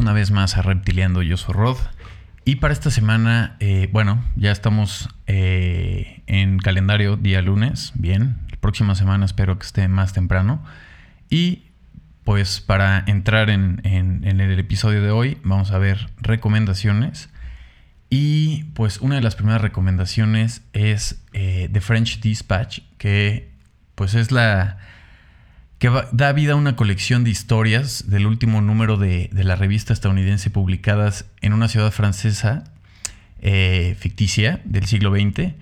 una vez más a Reptiliando. Yo soy Rod. Y para esta semana, eh, bueno, ya estamos eh, en calendario día lunes. Bien, la próxima semana espero que esté más temprano. Y pues para entrar en, el episodio de hoy, vamos a ver recomendaciones. Y pues una de las primeras recomendaciones es eh, The French Dispatch, que pues es la que da vida a una colección de historias del último número de, la revista estadounidense publicadas en una ciudad francesa eh, ficticia del siglo XX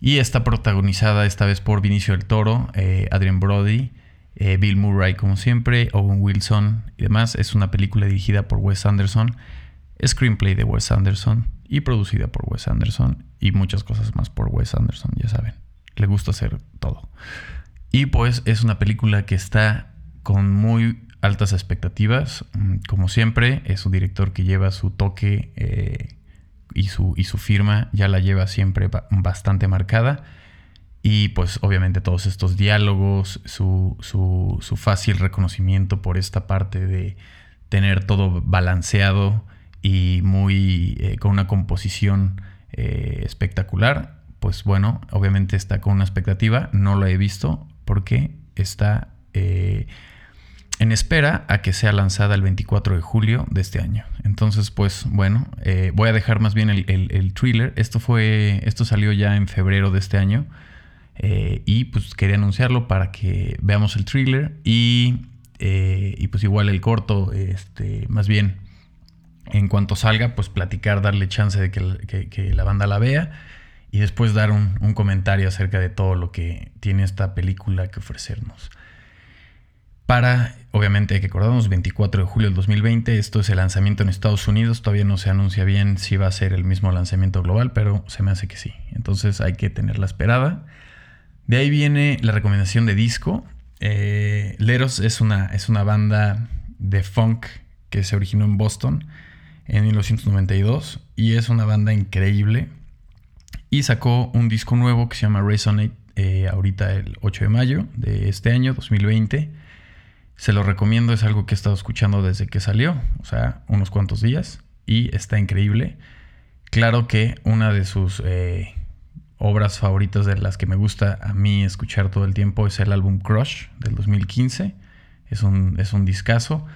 y está protagonizada esta vez por Vinicio del Toro, eh, Adrian Brody, eh, Bill Murray como siempre, Owen Wilson y demás. Es una película dirigida por Wes Anderson, screenplay de Wes Anderson y producida por Wes Anderson y muchas cosas más por Wes Anderson, ya saben. Le gusta hacer todo. Y pues es una película que está con muy altas expectativas. Mm, como siempre, es un director que lleva su toque eh, y, su, y su firma ya la lleva siempre bastante marcada. Y pues obviamente todos estos diálogos, su, su, fácil reconocimiento por esta parte de tener todo balanceado y muy eh, con una composición eh, espectacular, pues bueno, obviamente está con una expectativa, no lo he visto, porque está eh, en espera a que sea lanzada el 24 de julio de este año. Entonces, pues bueno, eh, voy a dejar más bien el, thriller. Esto fue, esto salió ya en febrero de este año eh, y pues quería anunciarlo para que veamos el thriller y, y pues igual el corto, este, más bien en cuanto salga, pues platicar, darle chance de que la banda la vea y después dar un, comentario acerca de todo lo que tiene esta película que ofrecernos. Para, obviamente hay que acordarnos, 24 de julio del 2020, esto es el lanzamiento en Estados Unidos, todavía no se anuncia bien si va a ser el mismo lanzamiento global, pero se me hace que sí. Entonces hay que tenerla esperada. De ahí viene la recomendación de disco. Eh, Leros es una, es una banda de funk que se originó en Boston en 1992 y es una banda increíble y sacó un disco nuevo que se llama Resonate eh, ahorita el 8 de mayo de este año, 2020. Se lo recomiendo, es algo que he estado escuchando desde que salió, o sea, unos cuantos días, y está increíble. Claro que una de sus eh, obras favoritas de las que me gusta a mí escuchar todo el tiempo es el álbum Crush del 2015. Es un, es un discazo.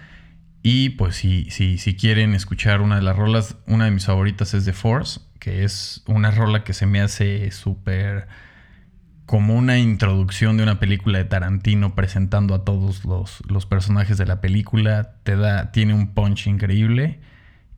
Y pues si, si, si quieren escuchar una de las rolas, una de mis favoritas es The Force, que es una rola que se me hace súper como una introducción de una película de Tarantino presentando a todos los, personajes de la película. Te da, tiene un punch increíble.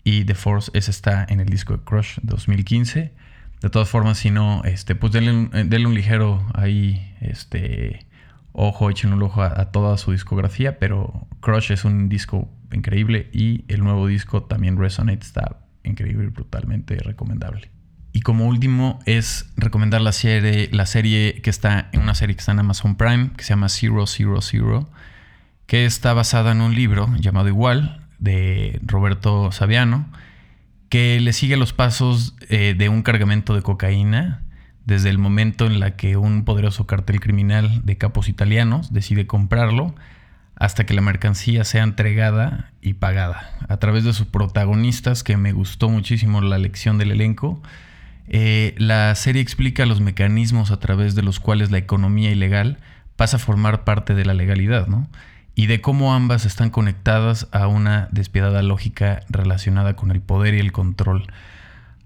Y The Force, ese está en el disco de Crush 2015. De todas formas, si no, este, pues denle un, eh, un ligero ahí, este, ojo, echen un ojo a, toda su discografía. Pero Crush es un disco increíble y el nuevo disco también Resonate está increíble y brutalmente recomendable. Y como último es recomendar la serie, la serie que está en una serie que está en Amazon Prime, que se llama Zero Zero Zero, que está basada en un libro llamado Igual, de Roberto Saviano, que le sigue los pasos eh, de un cargamento de cocaína desde el momento en la que un poderoso cartel criminal de capos italianos decide comprarlo hasta que la mercancía sea entregada y pagada. A través de sus protagonistas, que me gustó muchísimo la lección del elenco, eh, la serie explica los mecanismos a través de los cuales la economía ilegal pasa a formar parte de la legalidad, ¿no? Y de cómo ambas están conectadas a una despiadada lógica relacionada con el poder y el control.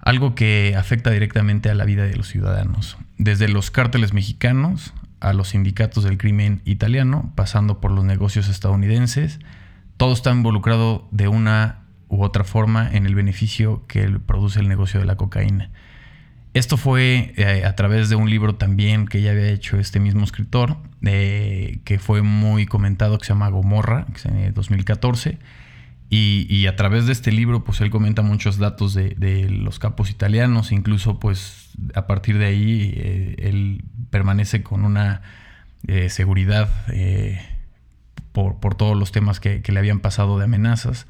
Algo que afecta directamente a la vida de los ciudadanos. Desde los cárteles mexicanos a los sindicatos del crimen italiano, pasando por los negocios estadounidenses. Todo está involucrado de una u otra forma en el beneficio que produce el negocio de la cocaína. Esto fue eh, a través de un libro también que ya había hecho este mismo escritor, eh, que fue muy comentado, que se llama Gomorra, que en 2014. Y, a través de este libro, pues él comenta muchos datos de, los capos italianos, incluso pues a partir de ahí eh, él permanece con una eh, seguridad eh, por, todos los temas que, le habían pasado de amenazas.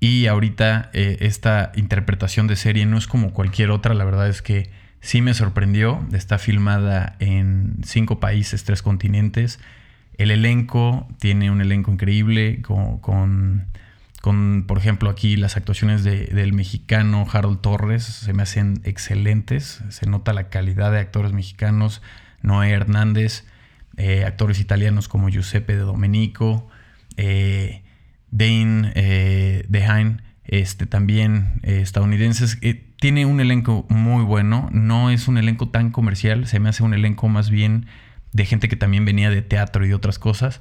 Y ahorita esta interpretación de serie no es como cualquier otra, la verdad es que sí me sorprendió, está filmada en cinco países, tres continentes. El elenco tiene un elenco increíble con, por ejemplo, aquí las actuaciones del mexicano Harold Torres se me hacen excelentes. Se nota la calidad de actores mexicanos. Noé Hernández, eh, actores italianos como Giuseppe de Domenico, eh, Dane eh, DeHaan, este, también eh, estadounidenses. tiene un elenco muy bueno. No es un elenco tan comercial. Se me hace un elenco más bien de gente que también venía de teatro y de otras cosas.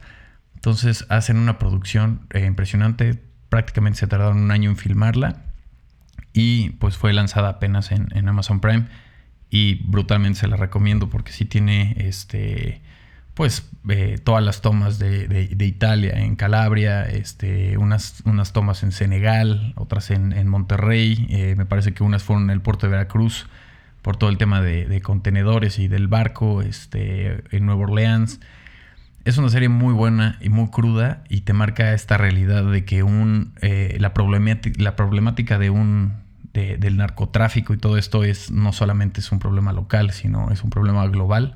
Entonces hacen una producción impresionante prácticamente se tardaron un año en filmarla y pues fue lanzada apenas en, Amazon Prime y brutalmente se la recomiendo porque sí tiene este pues eh, todas las tomas de, Italia, en Calabria, este, unas, unas tomas en Senegal, otras en, Monterrey, eh, me parece que unas fueron en el puerto de Veracruz por todo el tema de, contenedores y del barco este, en Nueva Orleans. Es una serie muy buena y muy cruda y te marca esta realidad de que un, eh, la, problemática, la problemática de un, del narcotráfico y todo esto es no solamente es un problema local, sino es un problema global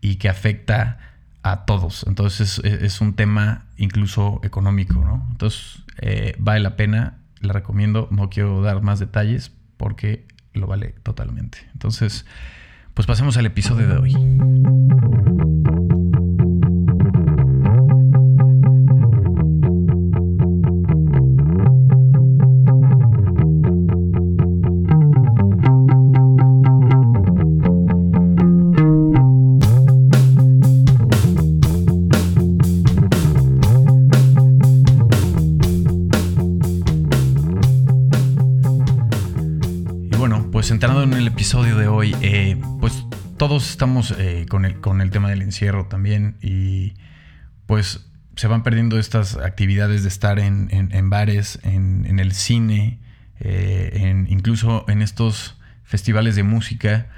y que afecta a todos. Entonces es, un tema incluso económico, ¿no? Entonces eh, vale la pena, la recomiendo, no quiero dar más detalles porque lo vale totalmente. Entonces, pues pasemos al episodio de hoy. Episodio de hoy, eh, pues todos estamos eh, con, el, con el tema del encierro también y pues se van perdiendo estas actividades de estar en, bares, en, el cine, eh, en, incluso en estos festivales de música.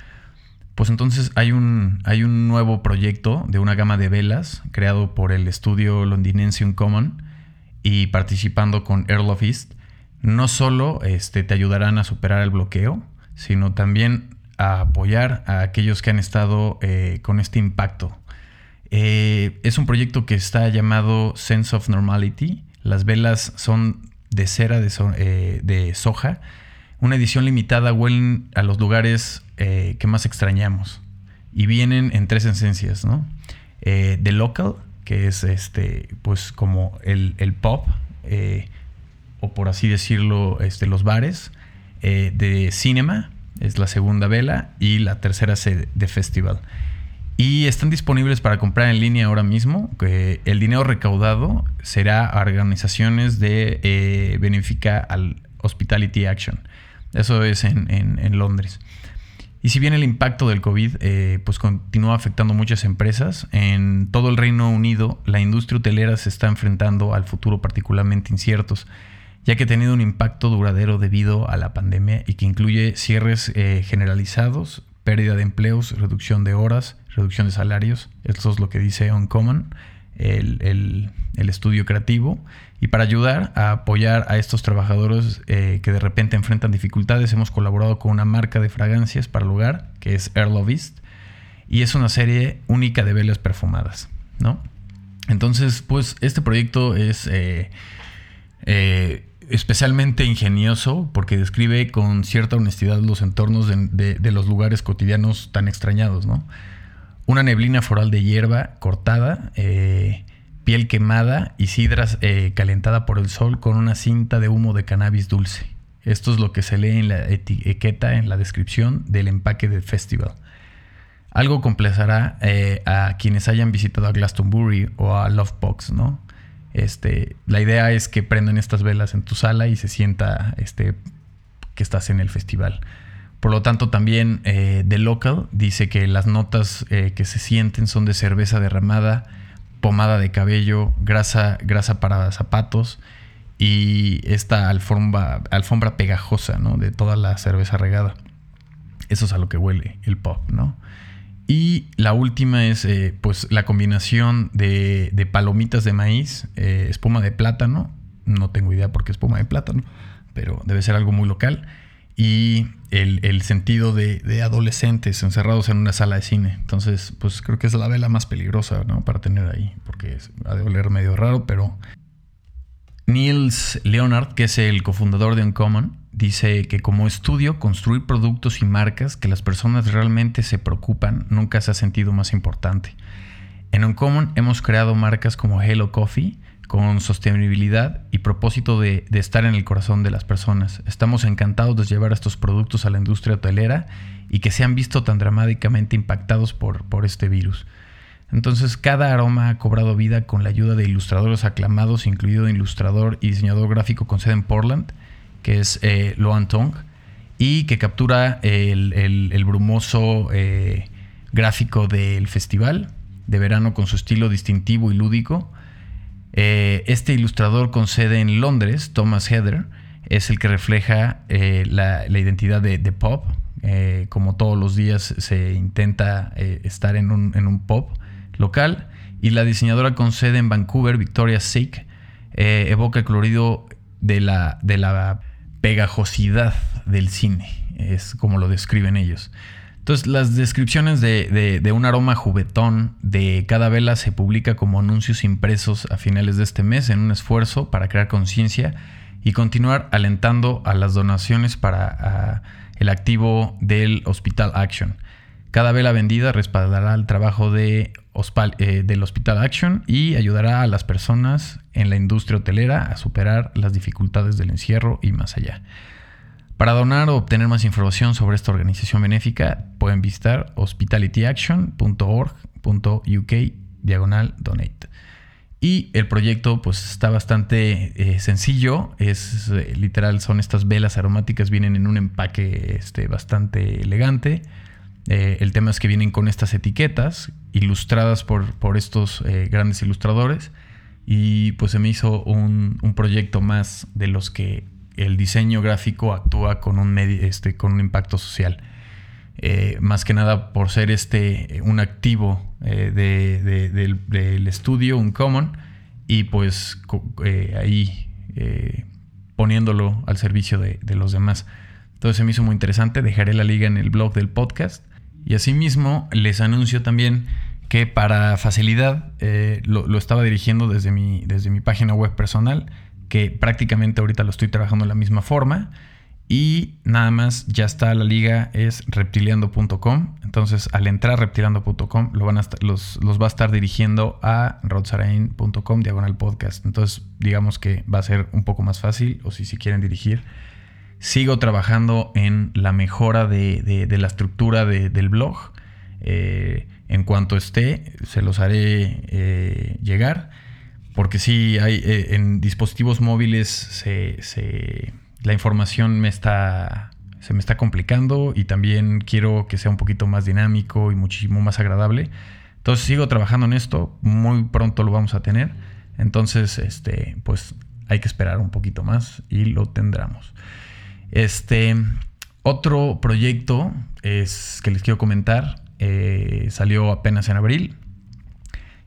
Pues entonces hay un, hay un nuevo proyecto de una gama de velas creado por el estudio londinense Uncommon y participando con Earl of East. No solo este, te ayudarán a superar el bloqueo, sino también a apoyar a aquellos que han estado eh, con este impacto. Eh, es un proyecto que está llamado Sense of Normality. Las velas son de cera de, eh, soja. Una edición limitada huelen a los lugares que más extrañamos. Y vienen en tres esencias, ¿no? The Local, que es este, pues como el, pop, o por así decirlo, este, los bares. Eh, de Cinema, es la segunda vela, y la tercera es de Festival. Y están disponibles para comprar en línea ahora mismo. el dinero recaudado será a organizaciones de eh, Benefica al Hospitality Action. Eso es en, Londres. Y si bien el impacto del COVID eh, pues continúa afectando muchas empresas, en todo el Reino Unido la industria hotelera se está enfrentando al futuro particularmente inciertos ya que ha tenido un impacto duradero debido a la pandemia y que incluye cierres eh, generalizados, pérdida de empleos, reducción de horas, reducción de salarios. Esto es lo que dice Uncommon, el, el, estudio creativo. Y para ayudar a apoyar a estos trabajadores eh, que de repente enfrentan dificultades, hemos colaborado con una marca de fragancias para el hogar, que es Earl of East, y es una serie única de velas perfumadas, ¿no? Entonces, pues este proyecto es... Eh, especialmente ingenioso porque describe con cierta honestidad los entornos de, los lugares cotidianos tan extrañados, ¿no? Una neblina foral de hierba cortada, eh, piel quemada y sidras eh, calentada por el sol con una cinta de humo de cannabis dulce. Esto es lo que se lee en la etiqueta, en la descripción del empaque del festival. Algo complacerá eh, a quienes hayan visitado a Glastonbury o a Lovebox, ¿no? Este, la idea es que prendan estas velas en tu sala y se sienta este, que estás en el festival. Por lo tanto, también eh, The Local dice que las notas eh, que se sienten son de cerveza derramada, pomada de cabello, grasa, grasa para zapatos y esta alfombra, alfombra pegajosa ¿no? de toda la cerveza regada. Eso es a lo que huele el pop, ¿no? Y la última es eh, pues la combinación de, palomitas de maíz, eh, espuma de plátano, no tengo idea por qué espuma de plátano, pero debe ser algo muy local, y el, sentido de, adolescentes encerrados en una sala de cine. Entonces, pues creo que es la vela más peligrosa ¿no? para tener ahí, porque ha de oler medio raro, pero Niels Leonard, que es el cofundador de Uncommon, dice que como estudio, construir productos y marcas que las personas realmente se preocupan nunca se ha sentido más importante. En Uncommon hemos creado marcas como Hello Coffee, con sostenibilidad y propósito de, estar en el corazón de las personas. Estamos encantados de llevar estos productos a la industria hotelera y que se han visto tan dramáticamente impactados por, por este virus. Entonces, cada aroma ha cobrado vida con la ayuda de ilustradores aclamados, incluido ilustrador y diseñador gráfico con sede en Portland, que es eh, Loan Tong, y que captura el, brumoso eh, gráfico del festival de verano con su estilo distintivo y lúdico eh, este ilustrador con sede en Londres, Thomas Heather, es el que refleja eh, la, identidad de, pop. Eh, como todos los días se intenta estar en un, pop local. Y la diseñadora con sede en Vancouver, Victoria Sick, evoca el colorido de la, de la pegajosidad del cine. Es como lo describen ellos. Entonces, las descripciones de, un aroma juguetón de cada vela se publica como anuncios impresos a finales de este mes en un esfuerzo para crear conciencia y continuar alentando a las donaciones para el activo del Hospital Action. Cada vela vendida respaldará el trabajo de, eh, del Hospital Action y ayudará a las personas en la industria hotelera a superar las dificultades del encierro y más allá. Para donar o obtener más información sobre esta organización benéfica, pueden visitar hospitalityaction.org.uk diagonal donate. Y el proyecto pues está bastante eh, sencillo, es eh, literal, son estas velas aromáticas, vienen en un empaque este, bastante elegante. Eh, el tema es que vienen con estas etiquetas ilustradas por, por estos grandes ilustradores y pues se me hizo un, un proyecto más de los que el diseño gráfico actúa con un, este, con un impacto social. Eh, más que nada por ser este un activo eh, del, estudio, un common, y pues eh, ahí poniéndolo al servicio de, los demás. Entonces se me hizo muy interesante, dejaré la liga en el blog del podcast. Y asimismo les anuncio también que para facilidad lo, lo, estaba dirigiendo desde mi, desde mi página web personal que prácticamente ahorita lo estoy trabajando de la misma forma. Y nada más, ya está la liga, es reptiliando.com. Entonces, al entrar reptiliando.com, lo a los, los, va a estar dirigiendo a rodsarain.com, diagonal podcast. Entonces, digamos que va a ser un poco más fácil, o si, si quieren dirigir. Sigo trabajando en la mejora de, la estructura del blog. Eh, en cuanto esté, se los haré eh, llegar porque sí, hay, eh, en dispositivos móviles se, la información me está, se me está complicando y también quiero que sea un poquito más dinámico y muchísimo más agradable. Entonces sigo trabajando en esto, muy pronto lo vamos a tener. Entonces, este, pues hay que esperar un poquito más y lo tendremos. Este, otro proyecto es que les quiero comentar, eh, salió apenas en abril,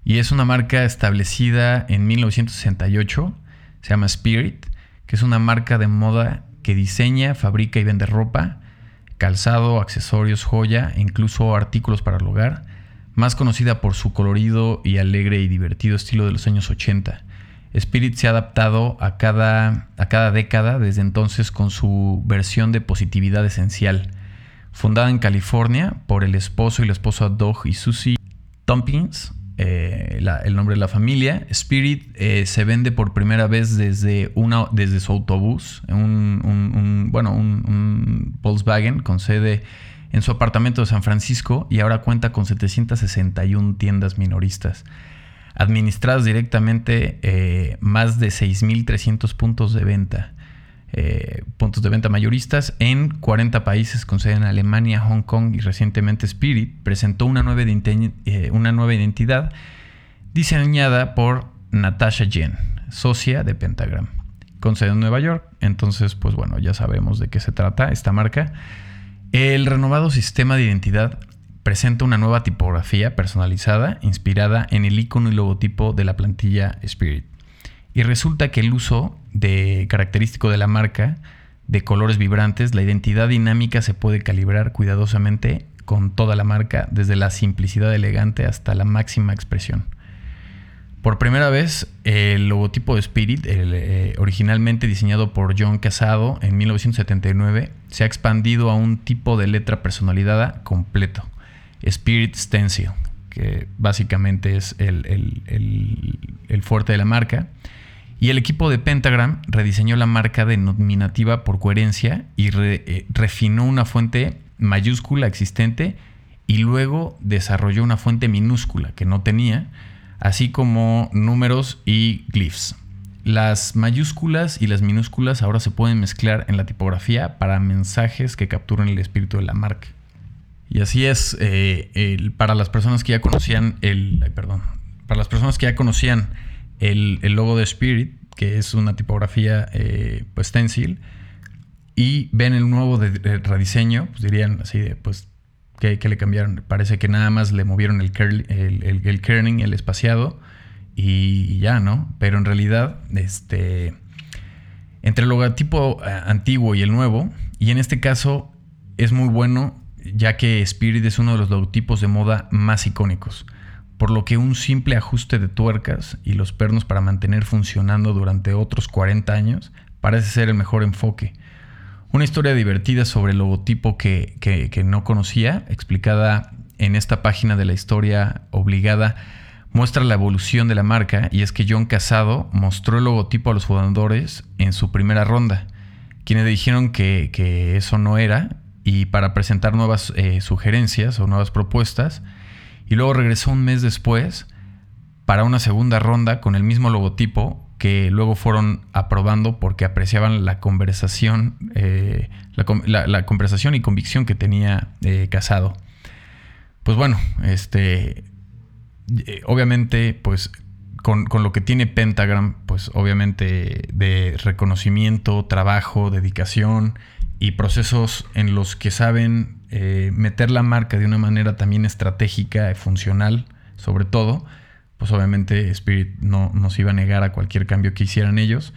y es una marca establecida en 1968, se llama Spirit, que es una marca de moda que diseña, fabrica y vende ropa, calzado, accesorios, joya e incluso artículos para el hogar, más conocida por su colorido y alegre y divertido estilo de los años 80. Spirit se ha adaptado a cada, a cada década desde entonces con su versión de positividad esencial. Fundada en California por el esposo y la esposa Doug y Susie Tompkins, eh, el nombre de la familia. Spirit eh, se vende por primera vez desde, una, desde su autobús, un, bueno, un, Volkswagen con sede en su apartamento de San Francisco y ahora cuenta con 761 tiendas minoristas. Administradas directamente eh, más de 6.300 puntos de venta. Eh, puntos de venta mayoristas en 40 países con sede en Alemania, Hong Kong y recientemente Spirit presentó una nueva, eh, una nueva identidad diseñada por Natasha Jen, socia de Pentagram, con sede en Nueva York. Entonces, pues bueno, ya sabemos de qué se trata esta marca. El renovado sistema de identidad presenta una nueva tipografía personalizada inspirada en el icono y logotipo de la plantilla Spirit. Y resulta que el uso característico de la marca de colores vibrantes, la identidad dinámica se puede calibrar cuidadosamente con toda la marca, desde la simplicidad elegante hasta la máxima expresión. Por primera vez, el logotipo de Spirit, eh, originalmente diseñado por John Casado en 1979, se ha expandido a un tipo de letra personalizada completo, Spirit Stencil, que básicamente es el, fuerte de la marca. Y el equipo de Pentagram rediseñó la marca denominativa por coherencia y eh, refinó una fuente mayúscula existente y luego desarrolló una fuente minúscula que no tenía así como números y glyphs. Las mayúsculas y las minúsculas ahora se pueden mezclar en la tipografía para mensajes que capturan el espíritu de la marca. Y así es, eh, para las personas que ya conocían el, perdón, para las personas que ya conocían el, logo de Spirit, que es una tipografía eh, pues stencil, y ven el nuevo rediseño, pues dirían así de, pues que, le cambiaron. Parece que nada más le movieron el, el, el, kerning, el espaciado, y, ya, ¿no? Pero en realidad, este, entre el logotipo eh, antiguo y el nuevo, y en este caso es muy bueno, ya que Spirit es uno de los logotipos de moda más icónicos, por lo que un simple ajuste de tuercas y los pernos para mantener funcionando durante otros 40 años parece ser el mejor enfoque. Una historia divertida sobre el logotipo que, no conocía, explicada en esta página de la historia obligada, muestra la evolución de la marca y es que John Casado mostró el logotipo a los fundadores en su primera ronda, quienes dijeron que, eso no era y para presentar nuevas eh, sugerencias o nuevas propuestas y luego regresó un mes después para una segunda ronda con el mismo logotipo que luego fueron aprobando porque apreciaban la conversación, eh, la, conversación y convicción que tenía eh, Casado. Pues bueno, este, obviamente, pues con, lo que tiene Pentagram, pues obviamente de reconocimiento, trabajo, dedicación y procesos en los que saben meter la marca de una manera también estratégica y funcional, sobre todo, pues obviamente Spirit no nos iba a negar a cualquier cambio que hicieran ellos,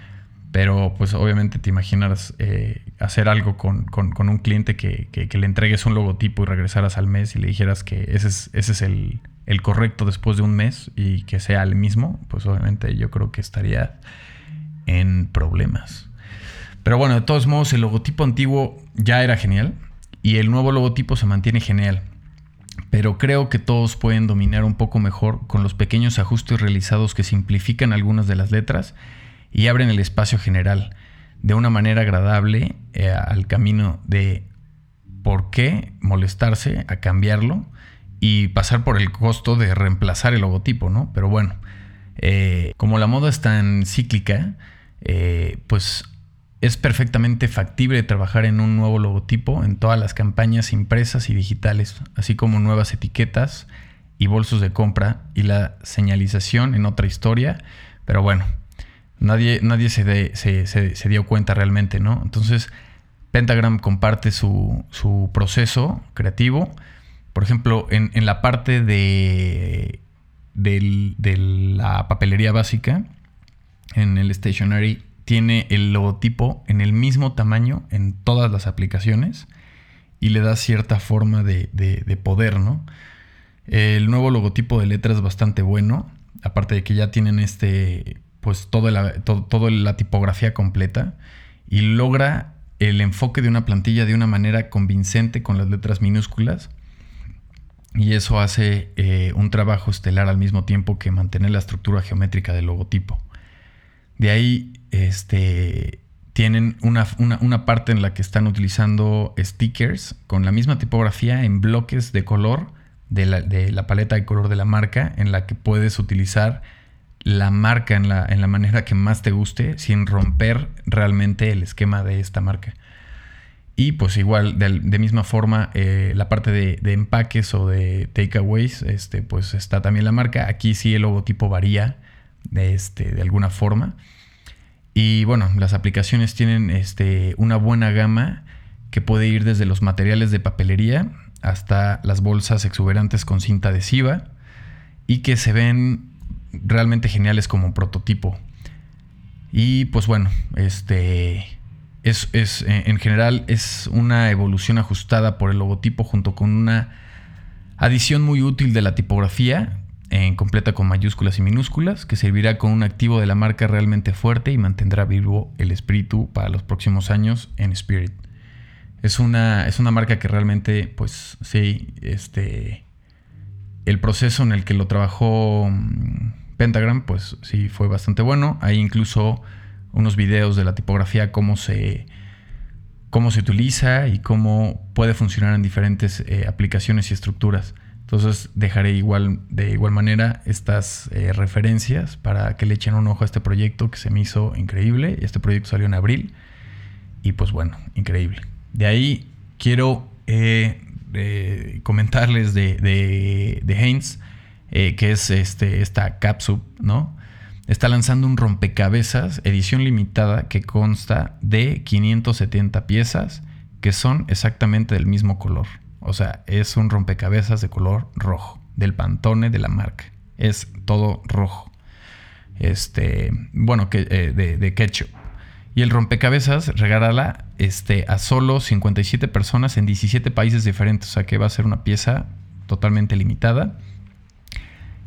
pero pues obviamente te imaginas eh, hacer algo con, un cliente que, le entregues un logotipo y regresaras al mes y le dijeras que ese es, ese es el, correcto después de un mes y que sea el mismo, pues obviamente yo creo que estaría en problemas. Pero bueno, de todos modos, el logotipo antiguo ya era genial y el nuevo logotipo se mantiene genial pero creo que todos pueden dominar un poco mejor con los pequeños ajustes realizados que simplifican algunas de las letras y abren el espacio general de una manera agradable eh, al camino de por qué molestarse a cambiarlo y pasar por el costo de reemplazar el logotipo, ¿no? Pero bueno, eh, como la moda es tan cíclica, eh, pues es perfectamente factible trabajar en un nuevo logotipo en todas las campañas impresas y digitales, así como nuevas etiquetas y bolsos de compra y la señalización en otra historia. Pero bueno, nadie, nadie se, dio cuenta realmente, ¿no? Entonces, Pentagram comparte su, proceso creativo. Por ejemplo, en, la parte de, de la papelería básica, en el stationery, tiene el logotipo en el mismo tamaño en todas las aplicaciones y le da cierta forma de, poder, ¿no? El nuevo logotipo de letra es bastante bueno, aparte de que ya tienen este, pues toda la, la tipografía completa y logra el enfoque de una plantilla de una manera convincente con las letras minúsculas y eso hace eh, un trabajo estelar al mismo tiempo que mantener la estructura geométrica del logotipo. De ahí este, tienen una, parte en la que están utilizando stickers con la misma tipografía en bloques de color de la, paleta de color de la marca en la que puedes utilizar la marca en la, en la manera que más te guste sin romper realmente el esquema de esta marca. Y pues igual, de, misma forma, eh, la parte de, empaques o de takeaways, este, pues está también la marca. Aquí sí el logotipo varía este, de alguna forma. Y bueno, las aplicaciones tienen este, una buena gama que puede ir desde los materiales de papelería hasta las bolsas exuberantes con cinta adhesiva y que se ven realmente geniales como prototipo. Y pues bueno, este es, es, en general es una evolución ajustada por el logotipo junto con una adición muy útil de la tipografía completa con mayúsculas y minúsculas, que servirá con un activo de la marca realmente fuerte y mantendrá vivo el espíritu para los próximos años en Spirit. Es una, es una marca que realmente, pues sí, este, el proceso en el que lo trabajó mm, Pentagram, pues sí, fue bastante bueno. Hay incluso unos videos de la tipografía, cómo se, cómo se utiliza y cómo puede funcionar en diferentes eh, aplicaciones y estructuras. Entonces dejaré igual, de igual manera estas eh, referencias para que le echen un ojo a este proyecto que se me hizo increíble. Este proyecto salió en abril y pues bueno, increíble. De ahí quiero eh, comentarles de, de, de Haynes, eh, que es este, esta Capsule, ¿no? Está lanzando un rompecabezas, edición limitada, que consta de 570 piezas que son exactamente del mismo color. O sea, es un rompecabezas de color rojo, del Pantone de la marca. Es todo rojo. Este, bueno, que, eh, de, de, ketchup. Y el rompecabezas regálala este, a solo 57 personas en 17 países diferentes. O sea que va a ser una pieza totalmente limitada.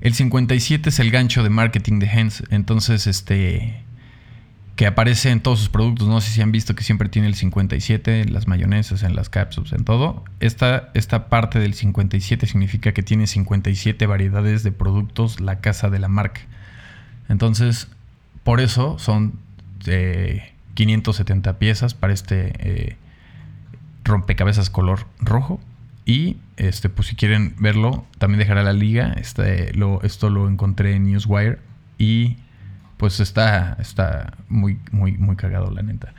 El 57 es el gancho de marketing de Hens. Entonces, este que aparece en todos sus productos. No sé si han visto que siempre tiene el 57 en las mayonesas, en las cápsulas, en todo. Esta, esta parte del 57 significa que tiene 57 variedades de productos la casa de la marca. Entonces, por eso son eh, 570 piezas para este eh, rompecabezas color rojo. Y este, pues si quieren verlo, también dejaré la liga. Este, lo, esto lo encontré en Newswire. Y pues está, está muy, muy, muy cagado, la neta.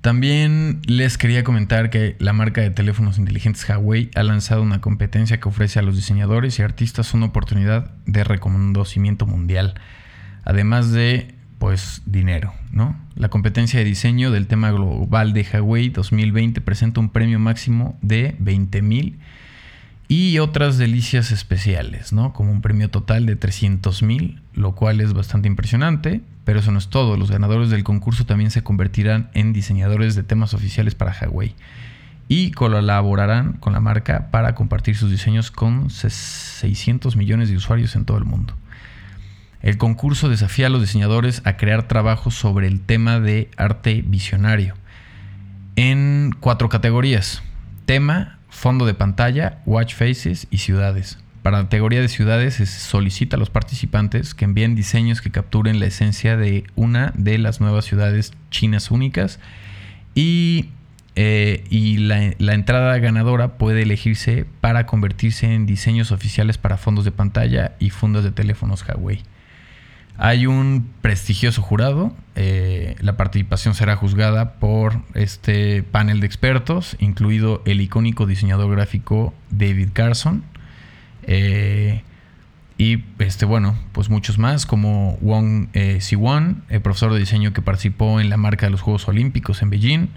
También les quería comentar que la marca de teléfonos inteligentes Huawei ha lanzado una competencia que ofrece a los diseñadores y artistas una oportunidad de reconocimiento mundial, además de pues dinero, ¿no? La competencia de diseño del tema global de Huawei 2020 presenta un premio máximo de 20 mil y otras delicias especiales, ¿no? Como un premio total de 300 mil, lo cual es bastante impresionante, pero eso no es todo. Los ganadores del concurso también se convertirán en diseñadores de temas oficiales para Huawei y colaborarán con la marca para compartir sus diseños con 600 millones de usuarios en todo el mundo. El concurso desafía a los diseñadores a crear trabajos sobre el tema de arte visionario en cuatro categorías. Tema, fondo de pantalla, watch faces y ciudades. Para la categoría de ciudades se solicita a los participantes que envíen diseños que capturen la esencia de una de las nuevas ciudades chinas únicas y, eh, y la, la, entrada ganadora puede elegirse para convertirse en diseños oficiales para fondos de pantalla y fundos de teléfonos Huawei. Hay un prestigioso jurado. Eh, la participación será juzgada por este panel de expertos, incluido el icónico diseñador gráfico David Carson. Eh, y este, bueno, pues muchos más, como Wong eh, el profesor de diseño que participó en la marca de los Juegos Olímpicos en Beijing.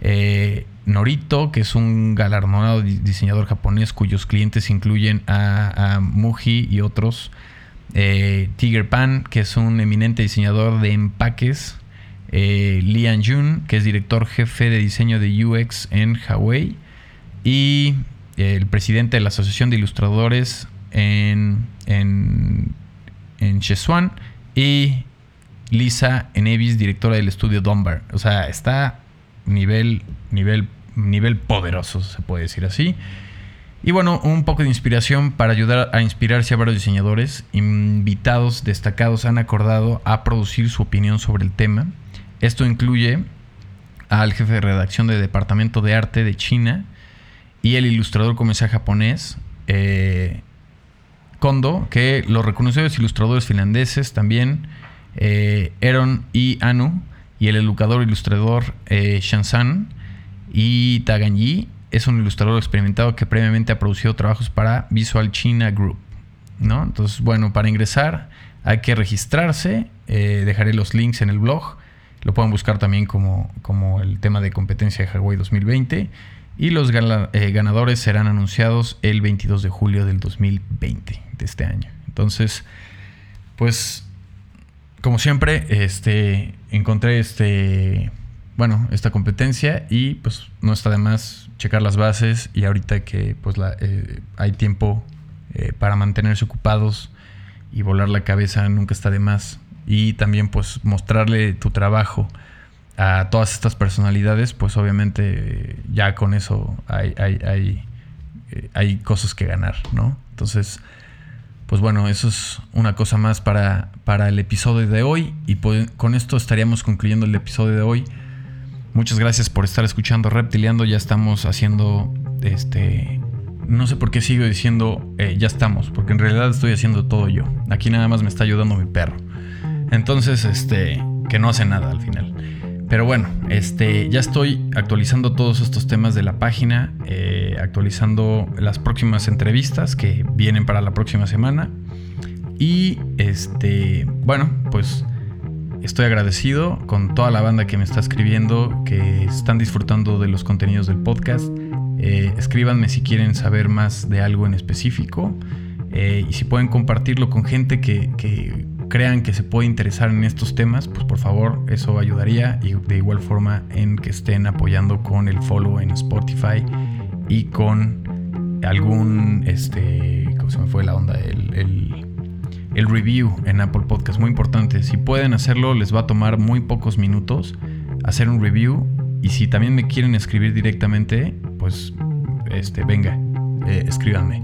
Eh, Norito, que es un galardonado diseñador japonés cuyos clientes incluyen a, a Muji y otros eh, Tiger Pan, que es un eminente diseñador de empaques, eh, Lian Jun, que es director jefe de diseño de UX en Huawei, y el presidente de la Asociación de Ilustradores en, en, en y Lisa Enevis, directora del estudio Dunbar. O sea, está nivel, nivel, nivel poderoso, se puede decir así. Y bueno, un poco de inspiración para ayudar a inspirarse a varios diseñadores. Invitados destacados han acordado a producir su opinión sobre el tema. Esto incluye al jefe de redacción del Departamento de Arte de China y el ilustrador comercial japonés eh, Kondo, que los reconocidos ilustradores finlandeses también, eh, Eron y Anu, y el educador ilustrador eh, Shansan y Taganyi es un ilustrador experimentado que previamente ha producido trabajos para Visual China Group. ¿no? Entonces, bueno, para ingresar hay que registrarse. Eh, dejaré los links en el blog. Lo pueden buscar también como, como el tema de competencia de Hawaii 2020. Y los eh, ganadores serán anunciados el 22 de julio del 2020, de este año. Entonces, pues, como siempre, este, encontré este bueno, esta competencia y pues no está de más checar las bases y ahorita que pues la, eh, hay tiempo eh, para mantenerse ocupados y volar la cabeza nunca está de más. Y también pues mostrarle tu trabajo a todas estas personalidades, pues obviamente ya con eso hay, hay, hay, eh, cosas que ganar, ¿no? Entonces, pues bueno, eso es una cosa más para, para el episodio de hoy y pues, con esto estaríamos concluyendo el episodio de hoy. Muchas gracias por estar escuchando Reptiliando, ya estamos haciendo este... No sé por qué sigo diciendo eh, ya estamos, porque en realidad estoy haciendo todo yo. Aquí nada más me está ayudando mi perro. Entonces, este, que no hace nada al final. Pero bueno, este, ya estoy actualizando todos estos temas de la página, eh, actualizando las próximas entrevistas que vienen para la próxima semana. Y este, bueno, pues estoy agradecido con toda la banda que me está escribiendo, que están disfrutando de los contenidos del podcast. Eh, escríbanme si quieren saber más de algo en específico. Eh, y si pueden compartirlo con gente que, que crean que se puede interesar en estos temas, pues por favor eso ayudaría y de igual forma en que estén apoyando con el follow en Spotify y con algún, este, ¿cómo se me fue la onda? El, el, el review en Apple Podcast, muy importante. Si pueden hacerlo, les va a tomar muy pocos minutos hacer un review y si también me quieren escribir directamente, pues este, venga, eh, escríbanme.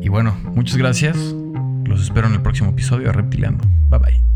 Y bueno, muchas gracias. Los espero en el próximo episodio de Reptilando. Bye bye.